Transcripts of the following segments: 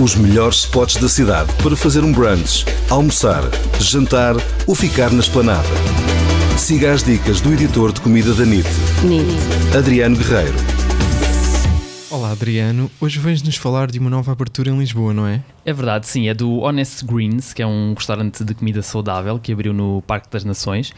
Os melhores spots da cidade para fazer um brunch, almoçar, jantar ou ficar na esplanada. Siga as dicas do editor de comida da NIT, NIT. Adriano Guerreiro. Olá Adriano, hoje vens-nos falar de uma nova abertura em Lisboa, não é? É verdade, sim, é do Honest Greens, que é um restaurante de comida saudável que abriu no Parque das Nações.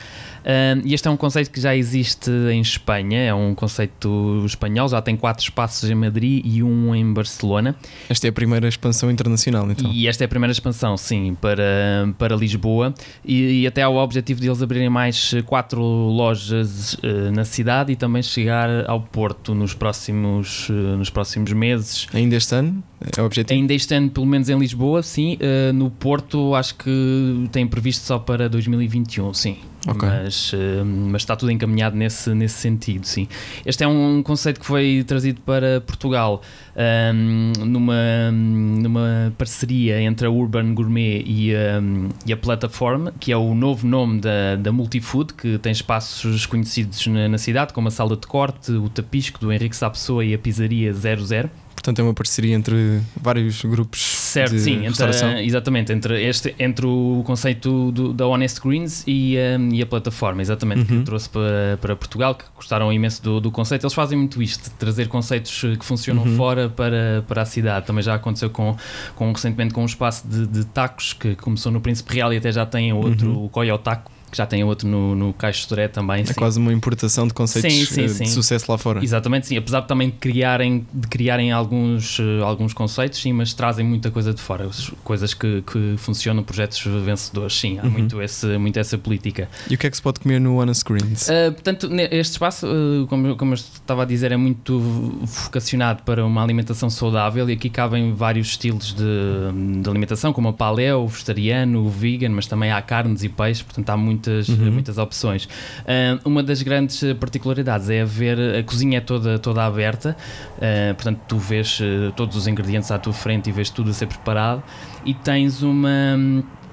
Uh, e este é um conceito que já existe em Espanha, é um conceito espanhol, já tem quatro espaços em Madrid e um em Barcelona. Esta é a primeira expansão internacional, então. E esta é a primeira expansão, sim, para, para Lisboa. E, e até há o objetivo de eles abrirem mais quatro lojas uh, na cidade e também chegar ao Porto nos próximos, uh, nos próximos meses. Ainda este ano? É o objetivo? Ainda este ano, pelo menos em Lisboa, sim. Uh, no Porto, acho que tem previsto só para 2021, sim. Okay. Mas, uh, mas está tudo encaminhado nesse, nesse sentido, sim. Este é um conceito que foi trazido para Portugal um, ehm, numa, numa parceria entre a Urban Gourmet e, um, e a Plataforma, que é o novo nome da, da Multifood, que tem espaços conhecidos na, na cidade, como a Sala de Corte, o Tapisco do Henrique Sapessoa e a Pizzaria 00. Portanto, é uma parceria entre vários grupos. Certo, sim, entre, exatamente. Entre, este, entre o conceito do, da Honest Greens e, um, e a plataforma, exatamente, uhum. que trouxe para, para Portugal, que gostaram imenso do, do conceito. Eles fazem muito isto, de trazer conceitos que funcionam uhum. fora para, para a cidade. Também já aconteceu com, com recentemente com um espaço de, de tacos que começou no Príncipe Real e até já tem outro, uhum. o Coyo Taco que já tem outro no, no Caixo Toré também. É sim. quase uma importação de conceitos sim, sim, eh, de sucesso lá fora. Exatamente, sim. Apesar de também criarem, de criarem alguns, uh, alguns conceitos, sim, mas trazem muita coisa de fora. Coisas que, que funcionam, projetos vencedores, sim. Há uhum. muito, esse, muito essa política. E o que é que se pode comer no Honest Greens? Uh, portanto, este espaço, uh, como, como eu estava a dizer, é muito vocacionado para uma alimentação saudável e aqui cabem vários estilos de, de alimentação, como a paleo, o vegetariano, o vegan, mas também há carnes e peixes, portanto há muito muitas, uhum. muitas opções. Uh, uma das grandes particularidades é haver a cozinha é toda, toda aberta, uh, portanto, tu vês uh, todos os ingredientes à tua frente e vês tudo a ser preparado e tens uma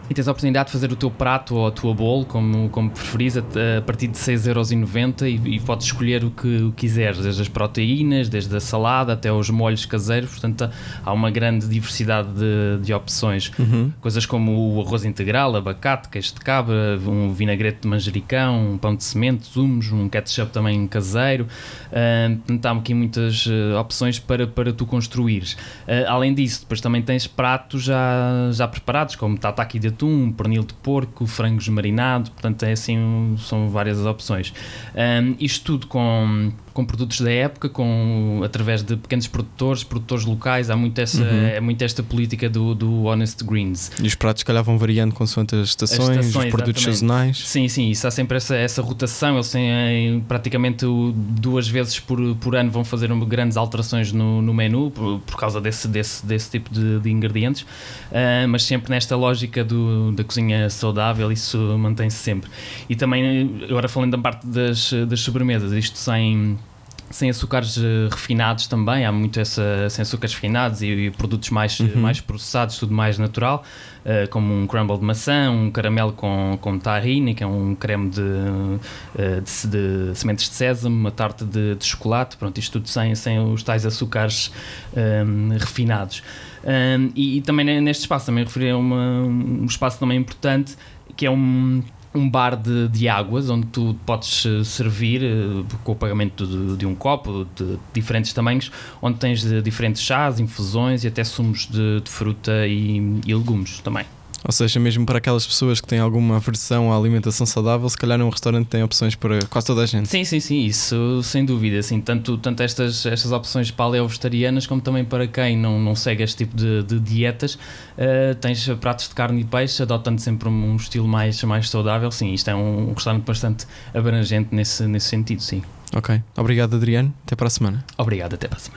e tens a oportunidade de fazer o teu prato ou a tua bowl, como, como preferis, a, a partir de 6,90€ e, e podes escolher o que o quiseres, desde as proteínas, desde a salada até os molhos caseiros, portanto há uma grande diversidade de, de opções. Uhum. Coisas como o arroz integral, abacate, queijo de cabra, um vinagrete de manjericão, um pão de semente, zumos, um ketchup também caseiro. Uh, portanto, há aqui muitas uh, opções para, para tu construires. Uh, além disso, depois também tens pratos já, já preparados, como tataki de atum, pernil de porco, frangos marinado, portanto é assim, são várias as opções. Um, isto tudo com com produtos da época, com, através de pequenos produtores, produtores locais. Há muito essa, uhum. é muito esta política do, do Honest Greens. E os pratos, calhar, vão variando consoante as estações, as estações os produtos exatamente. sazonais. Sim, sim, isso há sempre essa, essa rotação. Eles têm praticamente duas vezes por, por ano vão fazer grandes alterações no, no menu por, por causa desse, desse, desse tipo de, de ingredientes, uh, mas sempre nesta lógica do, da cozinha saudável, isso mantém-se sempre. E também, agora falando da parte das, das sobremesas, isto sem sem açúcares uh, refinados também, há muito essa sem açúcares refinados e, e produtos mais, uhum. mais processados, tudo mais natural, uh, como um crumble de maçã, um caramelo com, com tahine, que é um creme de, uh, de, de, sementes de sésamo, uma tarta de, de, chocolate, pronto, isto tudo sem, sem os tais açúcares um, refinados. Um, e, e, também neste espaço, também referi a uma, um espaço também importante, que é um um bar de, de águas onde tu podes eh, servir uh, com o pagamento de, de, um copo de diferentes tamanhos, onde tens diferentes chás, infusões e até sumos de, de fruta e, e legumes também. Ou seja, mesmo para aquelas pessoas que têm alguma aversão à alimentação saudável, se calhar num restaurante tem opções para quase toda a gente. Sim, sim, sim, isso sem dúvida. Assim, tanto tanto estas, estas opções paleo-vegetarianas como também para quem não, não segue este tipo de, de dietas, uh, tens pratos de carne e peixe, adotando sempre um estilo mais, mais saudável. Sim, isto é um, um restaurante bastante abrangente nesse, nesse sentido, sim. Ok. Obrigado, Adriano. Até para a semana. Obrigado, até para a semana.